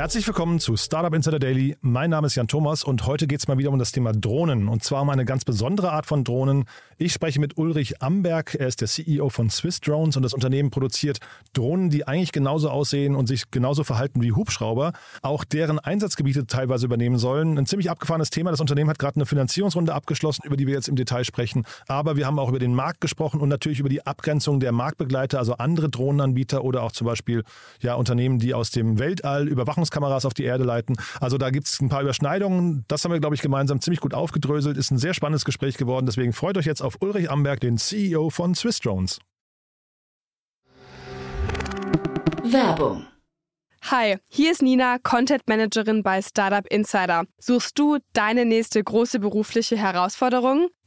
Herzlich willkommen zu Startup Insider Daily. Mein Name ist Jan Thomas und heute geht es mal wieder um das Thema Drohnen und zwar um eine ganz besondere Art von Drohnen. Ich spreche mit Ulrich Amberg. Er ist der CEO von Swiss Drones und das Unternehmen produziert Drohnen, die eigentlich genauso aussehen und sich genauso verhalten wie Hubschrauber, auch deren Einsatzgebiete teilweise übernehmen sollen. Ein ziemlich abgefahrenes Thema. Das Unternehmen hat gerade eine Finanzierungsrunde abgeschlossen, über die wir jetzt im Detail sprechen. Aber wir haben auch über den Markt gesprochen und natürlich über die Abgrenzung der Marktbegleiter, also andere Drohnenanbieter oder auch zum Beispiel ja, Unternehmen, die aus dem Weltall Überwachungs Kameras auf die Erde leiten. Also da gibt es ein paar Überschneidungen. Das haben wir, glaube ich, gemeinsam ziemlich gut aufgedröselt. Ist ein sehr spannendes Gespräch geworden. Deswegen freut euch jetzt auf Ulrich Amberg, den CEO von Swiss Drones. Werbung. Hi, hier ist Nina, Content Managerin bei Startup Insider. Suchst du deine nächste große berufliche Herausforderung?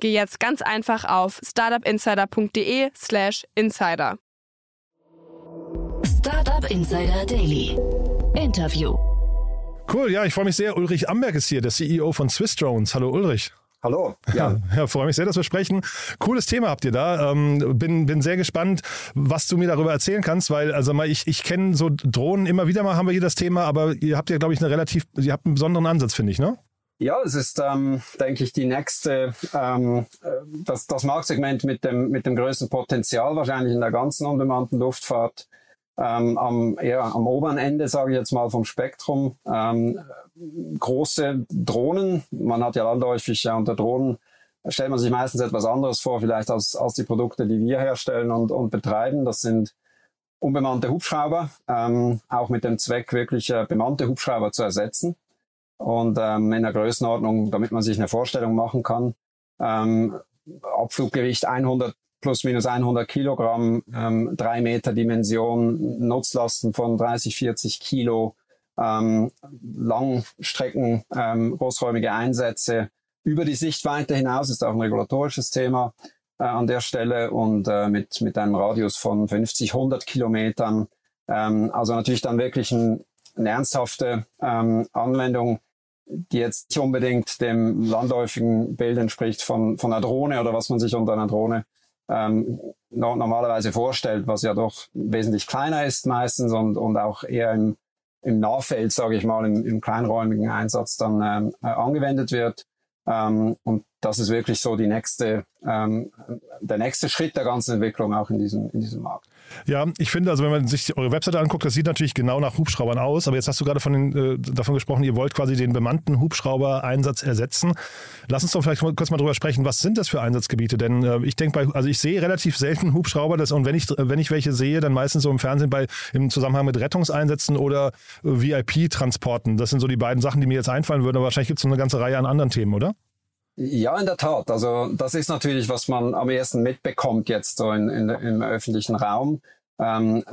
geh jetzt ganz einfach auf startupinsider.de/slash insider. Startup Insider Daily. Interview. Cool, ja, ich freue mich sehr. Ulrich Amberg ist hier, der CEO von Swiss Drones. Hallo Ulrich. Hallo. Ja. ja, freue mich sehr, dass wir sprechen. Cooles Thema habt ihr da. Ähm, bin, bin sehr gespannt, was du mir darüber erzählen kannst, weil also mal ich, ich kenne so Drohnen immer wieder mal haben wir hier das Thema, aber ihr habt ja glaube ich eine relativ, ihr habt einen besonderen Ansatz, finde ich, ne? Ja, es ist, ähm, denke ich, die nächste, ähm, das, das Marktsegment mit dem, mit dem größten Potenzial wahrscheinlich in der ganzen unbemannten Luftfahrt. Ähm, am, eher am oberen Ende, sage ich jetzt mal, vom Spektrum. Ähm, große Drohnen, man hat ja landläufig ja unter Drohnen, stellt man sich meistens etwas anderes vor, vielleicht als, als die Produkte, die wir herstellen und, und betreiben. Das sind unbemannte Hubschrauber, ähm, auch mit dem Zweck, wirklich äh, bemannte Hubschrauber zu ersetzen und ähm, in der Größenordnung, damit man sich eine Vorstellung machen kann. Ähm, Abfluggewicht 100 plus minus 100 Kilogramm, ähm, drei Meter Dimension, Nutzlasten von 30, 40 Kilo, ähm, Langstrecken, ähm, großräumige Einsätze über die Sichtweite hinaus ist auch ein regulatorisches Thema äh, an der Stelle und äh, mit, mit einem Radius von 50, 100 Kilometern. Ähm, also natürlich dann wirklich ein, eine ernsthafte ähm, Anwendung die jetzt nicht unbedingt dem landläufigen Bild entspricht von, von einer Drohne oder was man sich unter einer Drohne ähm, no normalerweise vorstellt, was ja doch wesentlich kleiner ist meistens und, und auch eher im, im Nahfeld, sage ich mal, im, im kleinräumigen Einsatz dann ähm, äh, angewendet wird. Ähm, und das ist wirklich so die nächste, ähm, der nächste Schritt der ganzen Entwicklung auch in diesem, in diesem Markt. Ja, ich finde, also wenn man sich eure Webseite anguckt, das sieht natürlich genau nach Hubschraubern aus, aber jetzt hast du gerade von den, äh, davon gesprochen, ihr wollt quasi den bemannten Hubschrauber-Einsatz ersetzen. Lass uns doch vielleicht kurz mal drüber sprechen, was sind das für Einsatzgebiete? Denn äh, ich denke, also ich sehe relativ selten Hubschrauber das, und wenn ich, wenn ich welche sehe, dann meistens so im Fernsehen bei, im Zusammenhang mit Rettungseinsätzen oder äh, VIP-Transporten. Das sind so die beiden Sachen, die mir jetzt einfallen würden, aber wahrscheinlich gibt es noch eine ganze Reihe an anderen Themen, oder? Ja, in der Tat. Also das ist natürlich, was man am ersten mitbekommt jetzt so in, in, im öffentlichen Raum. Ähm,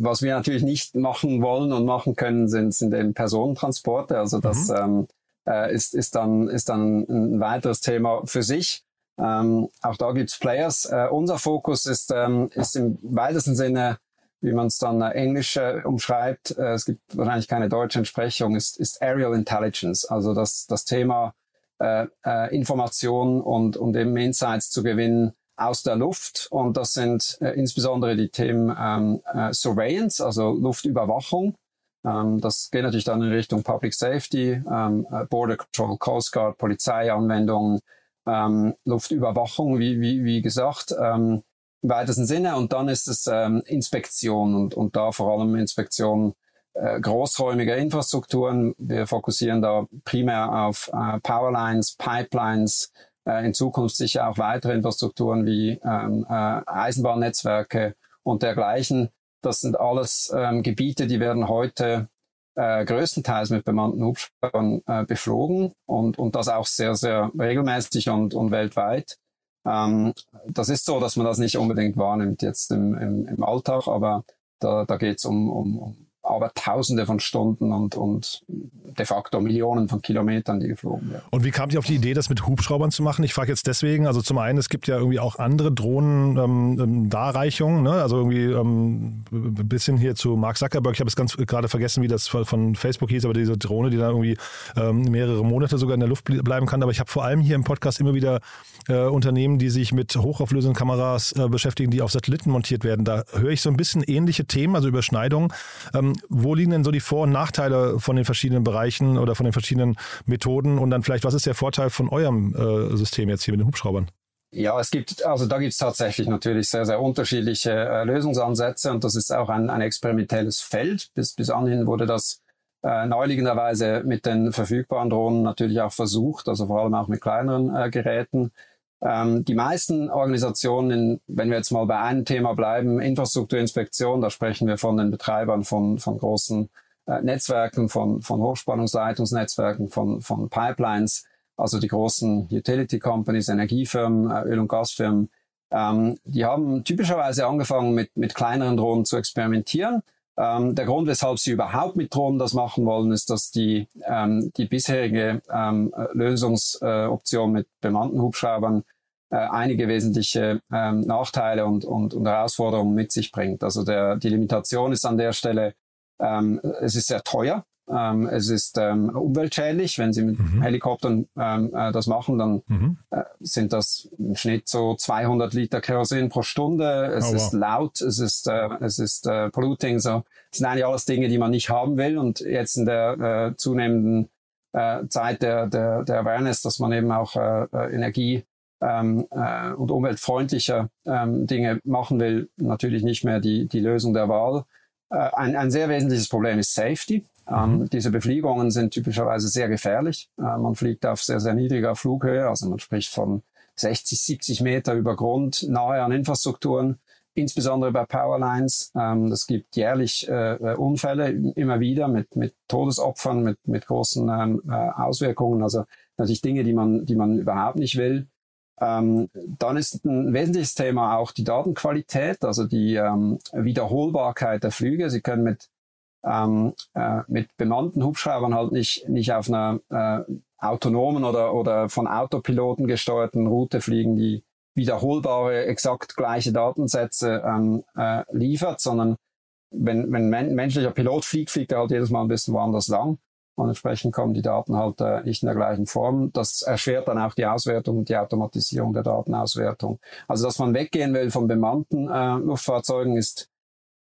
was wir natürlich nicht machen wollen und machen können, sind, sind eben Personentransporte. Also das mhm. ähm, äh, ist, ist, dann, ist dann ein weiteres Thema für sich. Ähm, auch da gibt's Players. Äh, unser Fokus ist, ähm, ist im weitesten Sinne, wie man es dann äh, englisch äh, umschreibt, äh, es gibt wahrscheinlich keine deutsche Entsprechung, ist, ist Aerial Intelligence. Also das, das Thema äh, äh, Informationen und, und eben Insights zu gewinnen aus der Luft. Und das sind äh, insbesondere die Themen ähm, äh, Surveillance, also Luftüberwachung. Ähm, das geht natürlich dann in Richtung Public Safety, ähm, äh, Border Control, Coast Guard, Polizeianwendungen, ähm, Luftüberwachung, wie, wie, wie gesagt, ähm, im weitesten Sinne. Und dann ist es ähm, Inspektion und, und da vor allem Inspektion äh, großräumige Infrastrukturen. Wir fokussieren da primär auf äh, Powerlines, Pipelines, äh, in Zukunft sicher auch weitere Infrastrukturen wie ähm, äh, Eisenbahnnetzwerke und dergleichen. Das sind alles ähm, Gebiete, die werden heute äh, größtenteils mit bemannten Hubschraubern äh, beflogen und, und das auch sehr, sehr regelmäßig und, und weltweit. Ähm, das ist so, dass man das nicht unbedingt wahrnimmt jetzt im, im, im Alltag, aber da, da geht es um, um, um aber Tausende von Stunden und, und de facto Millionen von Kilometern, die geflogen werden. Und wie kamt ihr auf die Idee, das mit Hubschraubern zu machen? Ich frage jetzt deswegen, also zum einen, es gibt ja irgendwie auch andere Drohnen-Darreichungen, ähm, ähm ne? also irgendwie ähm, ein bisschen hier zu Mark Zuckerberg, ich habe es ganz gerade vergessen, wie das von Facebook hieß, aber diese Drohne, die da irgendwie ähm, mehrere Monate sogar in der Luft bleiben kann. Aber ich habe vor allem hier im Podcast immer wieder äh, Unternehmen, die sich mit hochauflösenden Kameras äh, beschäftigen, die auf Satelliten montiert werden. Da höre ich so ein bisschen ähnliche Themen, also Überschneidungen. Ähm, wo liegen denn so die Vor- und Nachteile von den verschiedenen Bereichen oder von den verschiedenen Methoden? Und dann vielleicht, was ist der Vorteil von eurem äh, System jetzt hier mit den Hubschraubern? Ja, es gibt, also da gibt es tatsächlich natürlich sehr, sehr unterschiedliche äh, Lösungsansätze und das ist auch ein, ein experimentelles Feld. Bis, bis anhin wurde das äh, neuliegenderweise mit den verfügbaren Drohnen natürlich auch versucht, also vor allem auch mit kleineren äh, Geräten. Ähm, die meisten Organisationen, wenn wir jetzt mal bei einem Thema bleiben, Infrastrukturinspektion, da sprechen wir von den Betreibern von, von großen äh, Netzwerken, von, von Hochspannungsleitungsnetzwerken, von, von Pipelines, also die großen Utility Companies, Energiefirmen, äh, Öl- und Gasfirmen. Ähm, die haben typischerweise angefangen mit, mit kleineren Drohnen zu experimentieren. Ähm, der Grund, weshalb sie überhaupt mit Drohnen das machen wollen, ist, dass die, ähm, die bisherige ähm, Lösungsoption äh, mit bemannten Hubschraubern äh, einige wesentliche ähm, Nachteile und, und, und Herausforderungen mit sich bringt. Also der, die Limitation ist an der Stelle, ähm, es ist sehr teuer. Ähm, es ist ähm, umweltschädlich. Wenn Sie mit mhm. Helikoptern ähm, äh, das machen, dann mhm. äh, sind das im Schnitt so 200 Liter Kerosin pro Stunde. Es oh, ist wow. laut, es ist, äh, es ist äh, polluting. So. Das sind eigentlich alles Dinge, die man nicht haben will. Und jetzt in der äh, zunehmenden äh, Zeit der, der, der Awareness, dass man eben auch äh, äh Energie ähm, äh, und umweltfreundlicher ähm, Dinge machen will, natürlich nicht mehr die, die Lösung der Wahl. Äh, ein, ein sehr wesentliches Problem ist Safety. Ähm, mhm. diese Befliegungen sind typischerweise sehr gefährlich. Äh, man fliegt auf sehr, sehr niedriger Flughöhe, also man spricht von 60, 70 Meter über Grund, nahe an Infrastrukturen, insbesondere bei Powerlines. Ähm, es gibt jährlich äh, äh, Unfälle immer wieder mit, mit Todesopfern, mit, mit großen ähm, äh, Auswirkungen. Also natürlich Dinge, die man, die man überhaupt nicht will. Ähm, dann ist ein wesentliches Thema auch die Datenqualität, also die ähm, Wiederholbarkeit der Flüge. Sie können mit ähm, äh, mit bemannten Hubschraubern halt nicht, nicht auf einer äh, autonomen oder, oder von Autopiloten gesteuerten Route fliegen, die wiederholbare, exakt gleiche Datensätze ähm, äh, liefert, sondern wenn, wenn ein menschlicher Pilot fliegt, fliegt er halt jedes Mal ein bisschen woanders lang. Und entsprechend kommen die Daten halt äh, nicht in der gleichen Form. Das erschwert dann auch die Auswertung und die Automatisierung der Datenauswertung. Also, dass man weggehen will von bemannten äh, Luftfahrzeugen, ist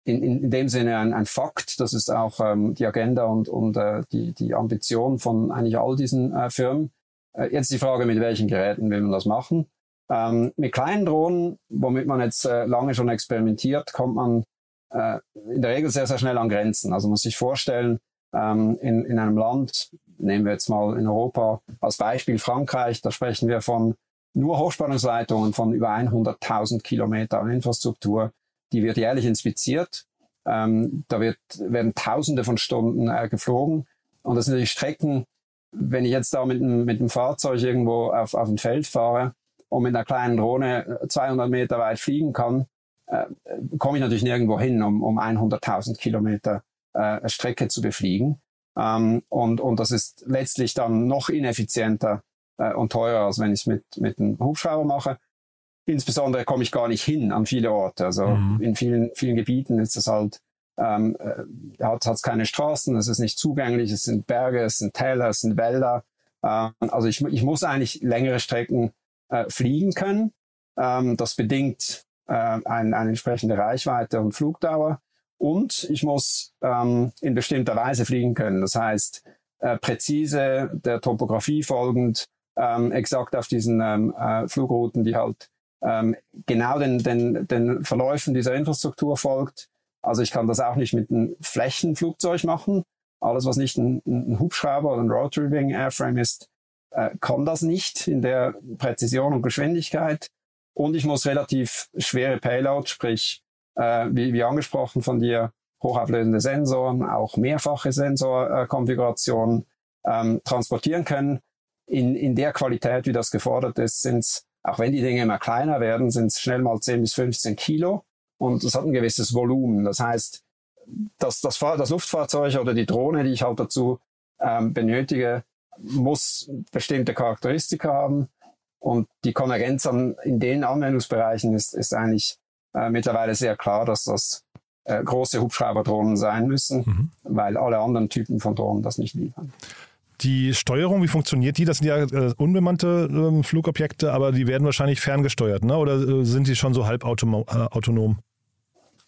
in, in, in dem Sinne ein, ein Fakt. Das ist auch ähm, die Agenda und, und äh, die, die Ambition von eigentlich all diesen äh, Firmen. Äh, jetzt die Frage, mit welchen Geräten will man das machen? Ähm, mit kleinen Drohnen, womit man jetzt äh, lange schon experimentiert, kommt man äh, in der Regel sehr, sehr schnell an Grenzen. Also muss sich vorstellen, ähm, in, in einem Land, nehmen wir jetzt mal in Europa als Beispiel Frankreich, da sprechen wir von nur Hochspannungsleitungen von über 100.000 Kilometer an Infrastruktur die wird jährlich inspiziert. Ähm, da wird, werden Tausende von Stunden äh, geflogen. Und das sind die Strecken, wenn ich jetzt da mit einem, mit einem Fahrzeug irgendwo auf, auf ein Feld fahre und mit einer kleinen Drohne 200 Meter weit fliegen kann, äh, komme ich natürlich nirgendwo hin, um, um 100.000 Kilometer äh, Strecke zu befliegen. Ähm, und, und das ist letztlich dann noch ineffizienter äh, und teurer, als wenn ich es mit, mit einem Hubschrauber mache. Insbesondere komme ich gar nicht hin an viele Orte. Also mhm. in vielen, vielen Gebieten ist es halt, ähm, äh, hat es keine Straßen, es ist nicht zugänglich, es sind Berge, es sind Täler, es sind Wälder. Ähm, also ich, ich muss eigentlich längere Strecken äh, fliegen können. Ähm, das bedingt äh, ein, eine entsprechende Reichweite und Flugdauer. Und ich muss ähm, in bestimmter Weise fliegen können. Das heißt, äh, präzise der Topografie folgend, ähm, exakt auf diesen ähm, äh, Flugrouten, die halt ähm, genau den, den, den Verläufen dieser Infrastruktur folgt. Also ich kann das auch nicht mit einem Flächenflugzeug machen. Alles, was nicht ein, ein Hubschrauber oder ein Rotary Wing Airframe ist, äh, kann das nicht in der Präzision und Geschwindigkeit. Und ich muss relativ schwere Payload, sprich, äh, wie, wie angesprochen von dir, hochauflösende Sensoren, auch mehrfache Sensorkonfigurationen ähm, transportieren können. In, in der Qualität, wie das gefordert ist, sind es, auch wenn die Dinge immer kleiner werden, sind es schnell mal 10 bis 15 Kilo und es hat ein gewisses Volumen. Das heißt, das, das, das Luftfahrzeug oder die Drohne, die ich halt dazu ähm, benötige, muss bestimmte Charakteristika haben. Und die Konvergenz an, in den Anwendungsbereichen ist, ist eigentlich äh, mittlerweile sehr klar, dass das äh, große Hubschrauberdrohnen sein müssen, mhm. weil alle anderen Typen von Drohnen das nicht liefern. Die Steuerung, wie funktioniert die? Das sind ja äh, unbemannte äh, Flugobjekte, aber die werden wahrscheinlich ferngesteuert, ne? oder äh, sind die schon so halb äh, autonom?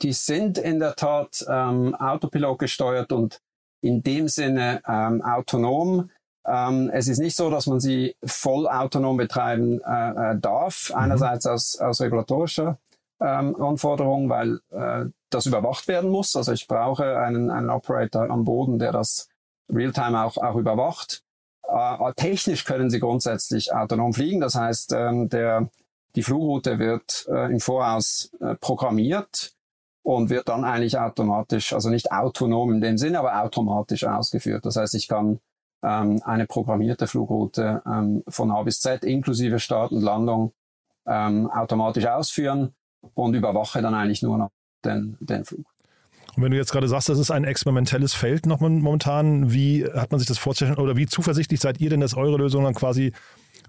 Die sind in der Tat ähm, Autopilot gesteuert und in dem Sinne ähm, autonom. Ähm, es ist nicht so, dass man sie voll autonom betreiben äh, äh, darf. Mhm. Einerseits aus, aus regulatorischer ähm, Anforderung, weil äh, das überwacht werden muss. Also ich brauche einen, einen Operator am Boden, der das Realtime auch, auch überwacht. Äh, technisch können sie grundsätzlich autonom fliegen. Das heißt, ähm, der, die Flugroute wird äh, im Voraus äh, programmiert und wird dann eigentlich automatisch, also nicht autonom in dem Sinne, aber automatisch ausgeführt. Das heißt, ich kann ähm, eine programmierte Flugroute ähm, von A bis Z inklusive Start und Landung ähm, automatisch ausführen und überwache dann eigentlich nur noch den, den Flug. Und wenn du jetzt gerade sagst, das ist ein experimentelles Feld noch momentan, wie hat man sich das vorzustellen oder wie zuversichtlich seid ihr denn, dass eure Lösung dann quasi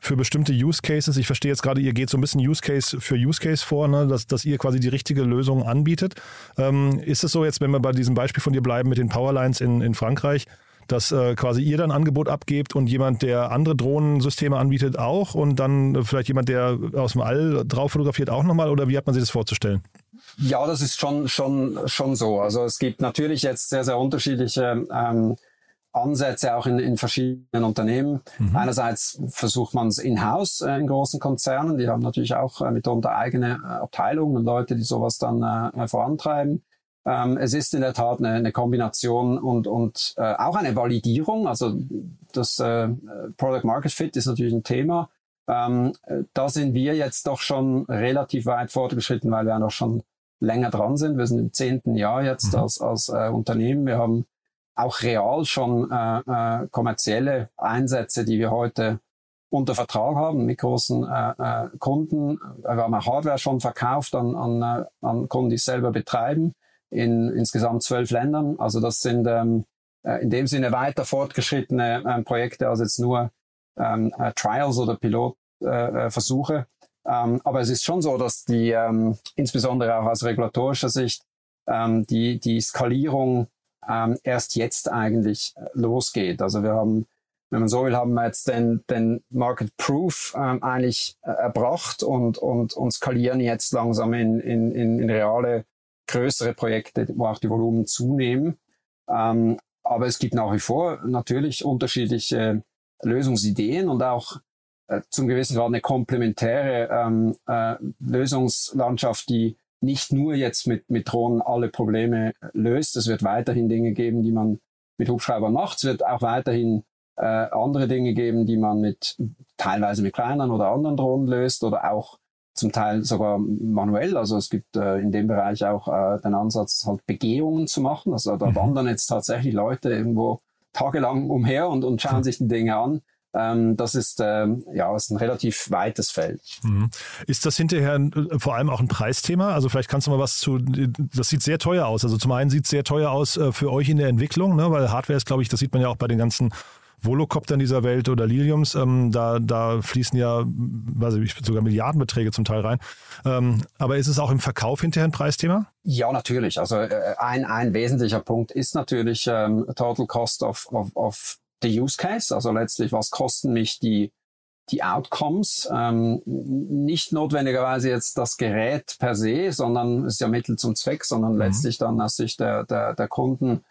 für bestimmte Use Cases. Ich verstehe jetzt gerade, ihr geht so ein bisschen Use Case für Use Case vor, ne? dass, dass ihr quasi die richtige Lösung anbietet. Ähm, ist es so jetzt, wenn wir bei diesem Beispiel von dir bleiben mit den Powerlines in, in Frankreich, dass äh, quasi ihr dann Angebot abgebt und jemand, der andere Drohnensysteme anbietet, auch und dann vielleicht jemand, der aus dem All drauf fotografiert, auch nochmal? Oder wie hat man sich das vorzustellen? Ja, das ist schon, schon, schon so. Also es gibt natürlich jetzt sehr, sehr unterschiedliche ähm, Ansätze auch in, in verschiedenen Unternehmen. Mhm. Einerseits versucht man es in-house äh, in großen Konzernen. Die haben natürlich auch äh, mitunter eigene äh, Abteilungen und Leute, die sowas dann äh, vorantreiben. Ähm, es ist in der Tat eine, eine Kombination und, und äh, auch eine Validierung. Also das äh, Product Market Fit ist natürlich ein Thema. Ähm, da sind wir jetzt doch schon relativ weit fortgeschritten, weil wir ja noch schon länger dran sind. Wir sind im zehnten Jahr jetzt mhm. als, als äh, Unternehmen. Wir haben auch real schon äh, äh, kommerzielle Einsätze, die wir heute unter Vertrag haben mit großen äh, äh, Kunden. Wir haben auch Hardware schon verkauft an, an, äh, an Kunden, die es selber betreiben, in insgesamt zwölf Ländern. Also das sind ähm, äh, in dem Sinne weiter fortgeschrittene äh, Projekte als jetzt nur ähm, äh, Trials oder Pilotversuche. Äh, ähm, aber es ist schon so, dass die ähm, insbesondere auch aus regulatorischer Sicht ähm, die, die Skalierung ähm, erst jetzt eigentlich äh, losgeht. Also wir haben, wenn man so will, haben wir jetzt den, den Market Proof ähm, eigentlich äh, erbracht und, und, und skalieren jetzt langsam in, in, in, in reale größere Projekte, wo auch die Volumen zunehmen. Ähm, aber es gibt nach wie vor natürlich unterschiedliche Lösungsideen und auch zum gewissen Grad eine komplementäre ähm, äh, Lösungslandschaft, die nicht nur jetzt mit, mit Drohnen alle Probleme löst. Es wird weiterhin Dinge geben, die man mit Hubschraubern macht. Es wird auch weiterhin äh, andere Dinge geben, die man mit teilweise mit kleineren oder anderen Drohnen löst oder auch zum Teil sogar manuell. Also es gibt äh, in dem Bereich auch äh, den Ansatz, halt Begehungen zu machen. Also da mhm. wandern jetzt tatsächlich Leute irgendwo tagelang umher und, und schauen sich die Dinge an. Ähm, das ist ähm, ja ist ein relativ weites Feld. Mhm. Ist das hinterher äh, vor allem auch ein Preisthema? Also vielleicht kannst du mal was zu. Das sieht sehr teuer aus. Also zum einen sieht es sehr teuer aus äh, für euch in der Entwicklung, ne? weil Hardware ist, glaube ich, das sieht man ja auch bei den ganzen Volocoptern dieser Welt oder Liliums, ähm, da, da fließen ja weiß ich, sogar Milliardenbeträge zum Teil rein. Ähm, aber ist es auch im Verkauf hinterher ein Preisthema? Ja, natürlich. Also äh, ein, ein wesentlicher Punkt ist natürlich ähm, Total Cost of, of, of der Use Case, also letztlich, was kosten mich die, die Outcomes, ähm, nicht notwendigerweise jetzt das Gerät per se, sondern es ist ja Mittel zum Zweck, sondern mhm. letztlich dann aus Sicht der, der, der Kunden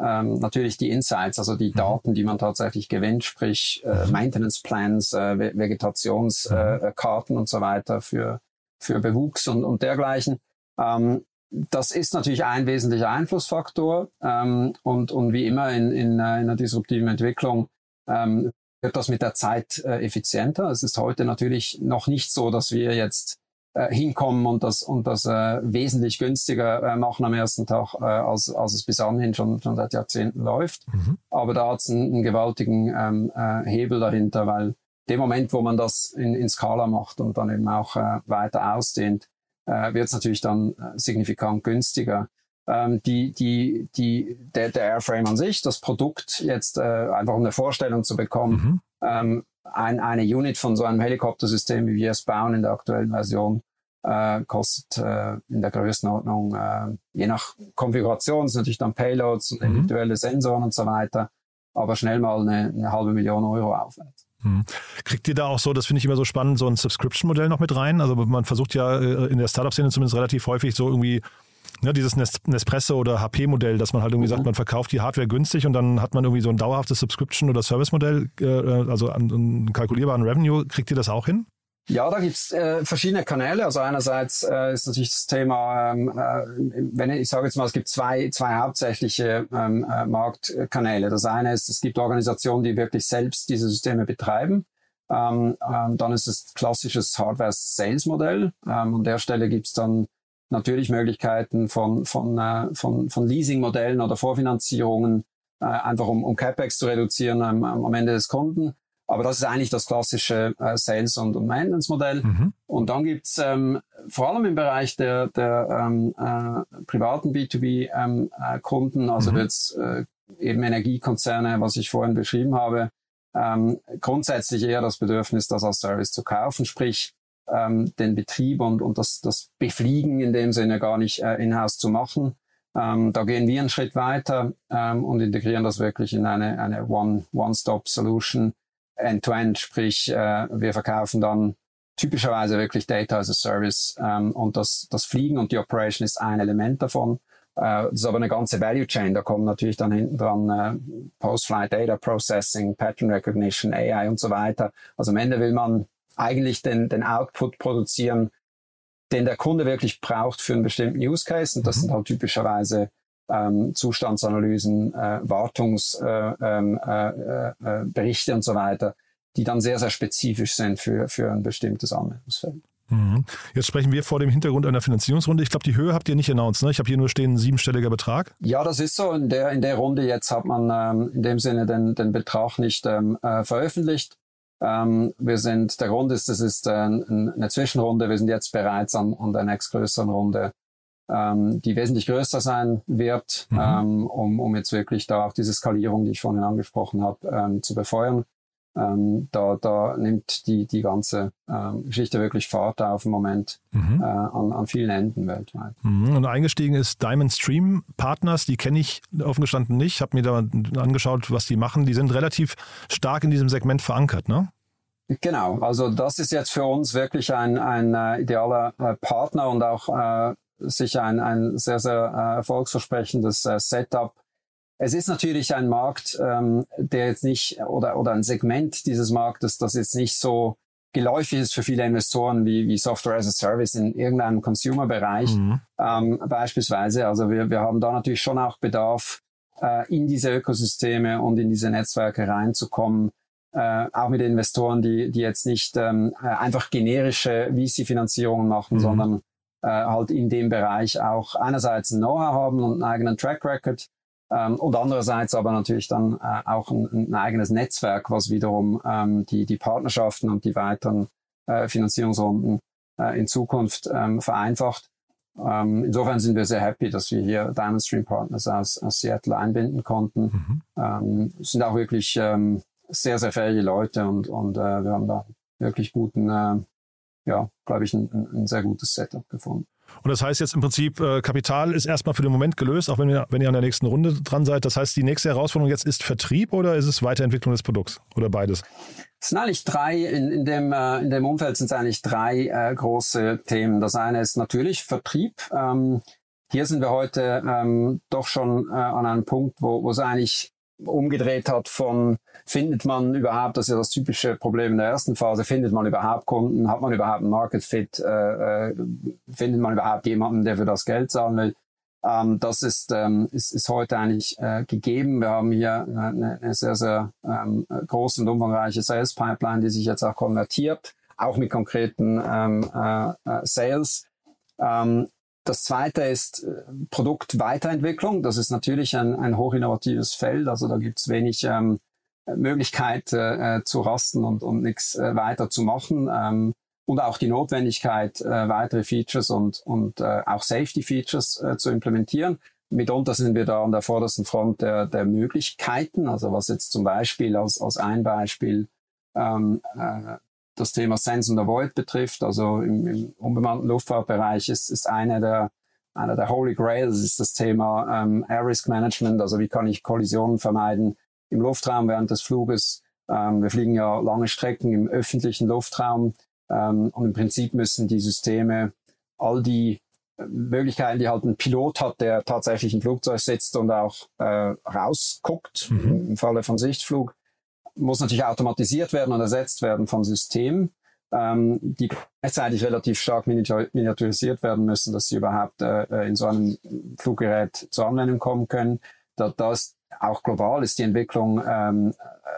ähm, natürlich die Insights, also die mhm. Daten, die man tatsächlich gewinnt, sprich äh, mhm. Maintenance Plans, äh, Vegetationskarten äh, mhm. und so weiter für, für Bewuchs und, und dergleichen. Ähm, das ist natürlich ein wesentlicher Einflussfaktor ähm, und, und wie immer in, in, in einer disruptiven Entwicklung ähm, wird das mit der Zeit äh, effizienter. Es ist heute natürlich noch nicht so, dass wir jetzt äh, hinkommen und das, und das äh, wesentlich günstiger äh, machen am ersten Tag, äh, als, als es bis anhin schon, schon seit Jahrzehnten läuft. Mhm. Aber da hat es einen, einen, gewaltigen ähm, äh, Hebel dahinter, weil dem Moment, wo man das in, in Skala macht und dann eben auch äh, weiter ausdehnt, äh, wird es natürlich dann äh, signifikant günstiger. Ähm, die, die, die, der, der Airframe an sich, das Produkt jetzt äh, einfach um eine Vorstellung zu bekommen, mhm. ähm, ein, eine Unit von so einem Helikoptersystem, wie wir es bauen in der aktuellen Version, äh, kostet äh, in der Größenordnung, äh, je nach Konfiguration, sind natürlich dann Payloads und mhm. individuelle Sensoren und so weiter, aber schnell mal eine, eine halbe Million Euro aufwärts. Mhm. Kriegt ihr da auch so, das finde ich immer so spannend, so ein Subscription-Modell noch mit rein? Also man versucht ja äh, in der Startup-Szene zumindest relativ häufig so irgendwie ja, dieses Nespresso oder HP-Modell, dass man halt irgendwie mhm. sagt, man verkauft die Hardware günstig und dann hat man irgendwie so ein dauerhaftes Subscription- oder Service-Modell, äh, also einen kalkulierbaren Revenue. Kriegt ihr das auch hin? Ja, da gibt's äh, verschiedene Kanäle. Also einerseits äh, ist natürlich das Thema, ähm, äh, wenn ich, ich sage jetzt mal, es gibt zwei, zwei hauptsächliche ähm, äh, Marktkanäle. Das eine ist, es gibt Organisationen, die wirklich selbst diese Systeme betreiben. Ähm, ähm, dann ist es klassisches Hardware-Sales-Modell. Ähm, an der Stelle gibt's dann natürlich Möglichkeiten von, von, äh, von, von Leasing-Modellen oder Vorfinanzierungen, äh, einfach um, um CapEx zu reduzieren ähm, am Ende des Kunden. Aber das ist eigentlich das klassische äh, Sales- und, und Maintenance-Modell. Mhm. Und dann gibt's ähm, vor allem im Bereich der, der ähm, äh, privaten B2B-Kunden, ähm, äh, also mhm. jetzt äh, eben Energiekonzerne, was ich vorhin beschrieben habe, ähm, grundsätzlich eher das Bedürfnis, das als Service zu kaufen, sprich ähm, den Betrieb und, und das, das Befliegen in dem Sinne gar nicht äh, in-house zu machen. Ähm, da gehen wir einen Schritt weiter ähm, und integrieren das wirklich in eine, eine One-Stop-Solution end-to-end, sprich äh, wir verkaufen dann typischerweise wirklich Data as a Service ähm, und das, das Fliegen und die Operation ist ein Element davon. Äh, das ist aber eine ganze Value Chain. Da kommen natürlich dann hinten dran äh, Post-Flight Data Processing, Pattern Recognition, AI und so weiter. Also am Ende will man eigentlich den, den Output produzieren, den der Kunde wirklich braucht für einen bestimmten Use Case. Und das mhm. sind halt typischerweise ähm, Zustandsanalysen, äh, Wartungsberichte äh, ähm, äh, äh, Berichte und so weiter, die dann sehr, sehr spezifisch sind für, für ein bestimmtes Anwendungsfeld. Mhm. Jetzt sprechen wir vor dem Hintergrund einer Finanzierungsrunde. Ich glaube, die Höhe habt ihr nicht announced, ne? Ich habe hier nur stehen, ein siebenstelliger Betrag. Ja, das ist so. In der, in der Runde jetzt hat man ähm, in dem Sinne den, den Betrag nicht ähm, äh, veröffentlicht. Ähm, wir sind, der Grund ist, es ist äh, eine Zwischenrunde. Wir sind jetzt bereits an, an der nächstgrößeren Runde, ähm, die wesentlich größer sein wird, mhm. ähm, um, um jetzt wirklich da auch diese Skalierung, die ich vorhin angesprochen habe, ähm, zu befeuern. Ähm, da, da nimmt die, die ganze ähm, Geschichte wirklich Fahrt auf im Moment mhm. äh, an, an vielen Enden weltweit. Mhm. Und eingestiegen ist Diamond Stream Partners, die kenne ich offen gestanden nicht, habe mir da angeschaut, was die machen. Die sind relativ stark in diesem Segment verankert, ne? Genau, also das ist jetzt für uns wirklich ein, ein äh, idealer äh, Partner und auch äh, sicher ein, ein sehr, sehr äh, erfolgsversprechendes äh, Setup es ist natürlich ein Markt, ähm, der jetzt nicht, oder, oder ein Segment dieses Marktes, das jetzt nicht so geläufig ist für viele Investoren wie, wie Software as a Service in irgendeinem Consumer-Bereich mhm. ähm, beispielsweise. Also wir, wir haben da natürlich schon auch Bedarf, äh, in diese Ökosysteme und in diese Netzwerke reinzukommen. Äh, auch mit Investoren, die, die jetzt nicht ähm, äh, einfach generische VC-Finanzierungen machen, mhm. sondern äh, halt in dem Bereich auch einerseits ein Know-how haben und einen eigenen Track Record ähm, und andererseits aber natürlich dann äh, auch ein, ein, eigenes Netzwerk, was wiederum ähm, die, die Partnerschaften und die weiteren äh, Finanzierungsrunden äh, in Zukunft ähm, vereinfacht. Ähm, insofern sind wir sehr happy, dass wir hier Diamond Stream Partners aus, aus Seattle einbinden konnten. Mhm. Ähm, sind auch wirklich ähm, sehr, sehr fähige Leute und, und äh, wir haben da wirklich guten, äh, ja, glaube ich, ein, ein sehr gutes Setup gefunden. Und das heißt jetzt im Prinzip, äh, Kapital ist erstmal für den Moment gelöst, auch wenn ihr, wenn ihr an der nächsten Runde dran seid. Das heißt, die nächste Herausforderung jetzt ist Vertrieb oder ist es Weiterentwicklung des Produkts oder beides? Es sind eigentlich drei, in, in, dem, äh, in dem Umfeld sind es eigentlich drei äh, große Themen. Das eine ist natürlich Vertrieb. Ähm, hier sind wir heute ähm, doch schon äh, an einem Punkt, wo, wo es eigentlich umgedreht hat von, findet man überhaupt, das ist ja das typische Problem in der ersten Phase, findet man überhaupt Kunden, hat man überhaupt einen Market Fit, äh, äh, findet man überhaupt jemanden, der für das Geld zahlen will. Ähm, das ist, ähm, ist, ist heute eigentlich äh, gegeben. Wir haben hier eine, eine sehr, sehr ähm, große und umfangreiche Sales Pipeline, die sich jetzt auch konvertiert, auch mit konkreten ähm, äh, äh Sales. Ähm, das zweite ist äh, Produktweiterentwicklung. Das ist natürlich ein, ein hochinnovatives Feld. Also da gibt es wenig ähm, Möglichkeit äh, äh, zu rasten und, und nichts äh, weiter zu machen. Ähm, und auch die Notwendigkeit, äh, weitere Features und, und äh, auch Safety-Features äh, zu implementieren. Mitunter sind wir da an der vordersten Front der, der Möglichkeiten. Also was jetzt zum Beispiel als, als ein Beispiel ähm, äh, das Thema Sense and Avoid betrifft, also im, im unbemannten Luftfahrtbereich ist, ist eine der, einer der Holy Grails ist das Thema ähm, Air Risk Management, also wie kann ich Kollisionen vermeiden im Luftraum während des Fluges. Ähm, wir fliegen ja lange Strecken im öffentlichen Luftraum ähm, und im Prinzip müssen die Systeme all die äh, Möglichkeiten, die halt ein Pilot hat, der tatsächlich im Flugzeug sitzt und auch äh, rausguckt, mhm. im Falle von Sichtflug, muss natürlich automatisiert werden und ersetzt werden vom System, ähm, die gleichzeitig relativ stark miniaturisiert werden müssen, dass sie überhaupt äh, äh, in so einem Fluggerät zur Anwendung kommen können. Da, da ist auch global ist die Entwicklung ähm,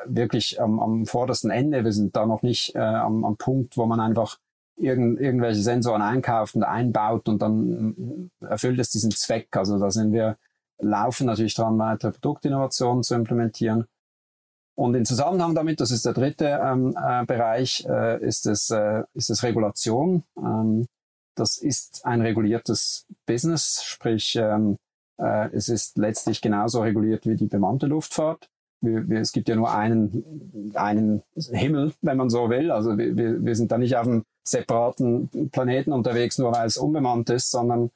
wirklich am, am vordersten Ende. Wir sind da noch nicht äh, am, am Punkt, wo man einfach irgend, irgendwelche Sensoren einkauft und einbaut und dann erfüllt es diesen Zweck. Also da sind wir laufen natürlich dran, weitere Produktinnovationen zu implementieren. Und in Zusammenhang damit, das ist der dritte ähm, äh, Bereich, äh, ist, es, äh, ist es Regulation. Ähm, das ist ein reguliertes Business, sprich ähm, äh, es ist letztlich genauso reguliert wie die bemannte Luftfahrt. Wir, wir, es gibt ja nur einen, einen Himmel, wenn man so will. Also wir, wir sind da nicht auf einem separaten Planeten unterwegs, nur weil es unbemannt ist, sondern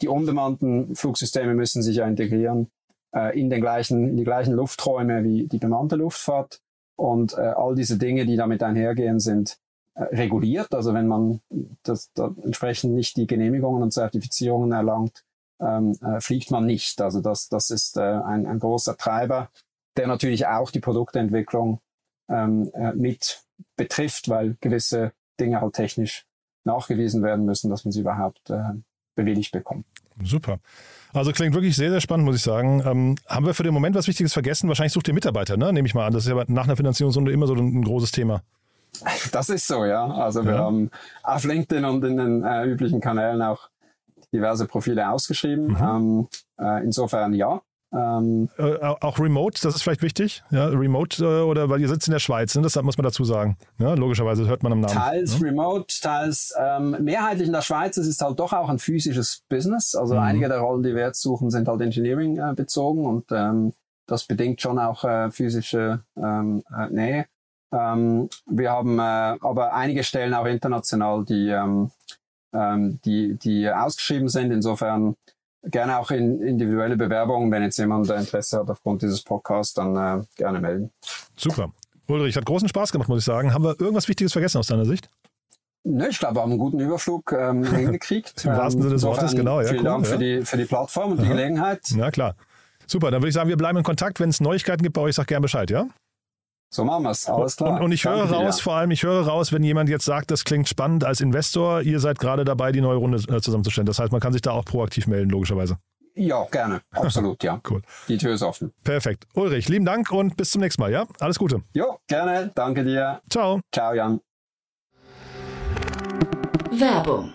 die unbemannten Flugsysteme müssen sich ja integrieren äh, in, den gleichen, in die gleichen Lufträume wie die bemannte Luftfahrt. Und äh, all diese Dinge, die damit einhergehen, sind äh, reguliert. Also wenn man das, da entsprechend nicht die Genehmigungen und Zertifizierungen erlangt, ähm, äh, fliegt man nicht. Also das, das ist äh, ein, ein großer Treiber, der natürlich auch die Produktentwicklung ähm, äh, mit betrifft, weil gewisse Dinge halt technisch nachgewiesen werden müssen, dass man sie überhaupt äh, bewilligt bekommt. Super. Also klingt wirklich sehr, sehr spannend, muss ich sagen. Ähm, haben wir für den Moment was Wichtiges vergessen? Wahrscheinlich sucht ihr Mitarbeiter, ne? nehme ich mal an. Das ist ja nach einer Finanzierungsrunde immer so ein, ein großes Thema. Das ist so, ja. Also wir ja. haben auf LinkedIn und in den äh, üblichen Kanälen auch diverse Profile ausgeschrieben. Mhm. Ähm, äh, insofern ja. Ähm, äh, auch Remote, das ist vielleicht wichtig. Ja, Remote äh, oder weil ihr sitzt in der Schweiz, ne? das muss man dazu sagen. Ja, logischerweise hört man am Namen. Teils ne? Remote, teils ähm, mehrheitlich in der Schweiz. Es ist halt doch auch ein physisches Business. Also mhm. einige der Rollen, die wir jetzt suchen, sind halt Engineering äh, bezogen und ähm, das bedingt schon auch äh, physische ähm, äh, Nähe. Ähm, wir haben äh, aber einige Stellen auch international, die ähm, die, die ausgeschrieben sind. Insofern gerne auch in individuelle Bewerbungen, wenn jetzt jemand Interesse hat aufgrund dieses Podcasts, dann äh, gerne melden. Super. Ulrich, hat großen Spaß gemacht, muss ich sagen. Haben wir irgendwas Wichtiges vergessen aus deiner Sicht? Ne, ich glaube, wir haben einen guten Überflug ähm, hingekriegt. Im wahrsten Sinne des Wortes, genau. Ja, vielen cool, Dank ja. für, die, für die Plattform und Aha. die Gelegenheit. Ja, klar. Super, dann würde ich sagen, wir bleiben in Kontakt. Wenn es Neuigkeiten gibt bei euch, sag gerne Bescheid, ja? So machen wir es. Alles klar. Und, und ich höre raus, dir. vor allem, ich höre raus, wenn jemand jetzt sagt, das klingt spannend als Investor, ihr seid gerade dabei, die neue Runde äh, zusammenzustellen. Das heißt, man kann sich da auch proaktiv melden, logischerweise. Ja, gerne. Absolut, ja. cool. Die Tür ist offen. Perfekt. Ulrich, lieben Dank und bis zum nächsten Mal, ja? Alles Gute. Jo, gerne. Danke dir. Ciao. Ciao, Jan. Werbung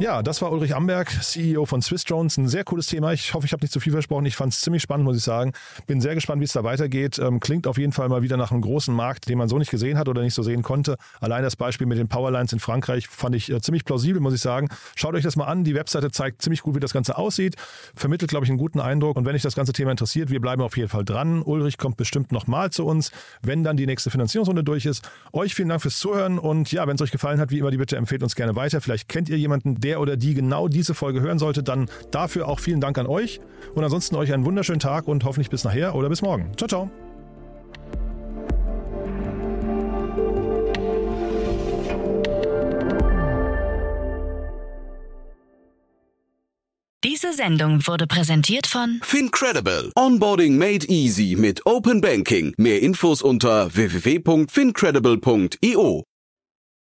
Ja, das war Ulrich Amberg, CEO von Swiss Drones. Ein sehr cooles Thema. Ich hoffe, ich habe nicht zu viel versprochen. Ich fand es ziemlich spannend, muss ich sagen. Bin sehr gespannt, wie es da weitergeht. Ähm, klingt auf jeden Fall mal wieder nach einem großen Markt, den man so nicht gesehen hat oder nicht so sehen konnte. Allein das Beispiel mit den Powerlines in Frankreich fand ich äh, ziemlich plausibel, muss ich sagen. Schaut euch das mal an. Die Webseite zeigt ziemlich gut, wie das Ganze aussieht. Vermittelt, glaube ich, einen guten Eindruck. Und wenn euch das ganze Thema interessiert, wir bleiben auf jeden Fall dran. Ulrich kommt bestimmt nochmal zu uns, wenn dann die nächste Finanzierungsrunde durch ist. Euch vielen Dank fürs Zuhören. Und ja, wenn es euch gefallen hat, wie immer die Bitte, empfehlt uns gerne weiter. Vielleicht kennt ihr jemanden, der oder die genau diese Folge hören sollte, dann dafür auch vielen Dank an euch. Und ansonsten euch einen wunderschönen Tag und hoffentlich bis nachher oder bis morgen. Ciao, ciao. Diese Sendung wurde präsentiert von Fincredible. Onboarding made easy mit Open Banking. Mehr Infos unter www.fincredible.io.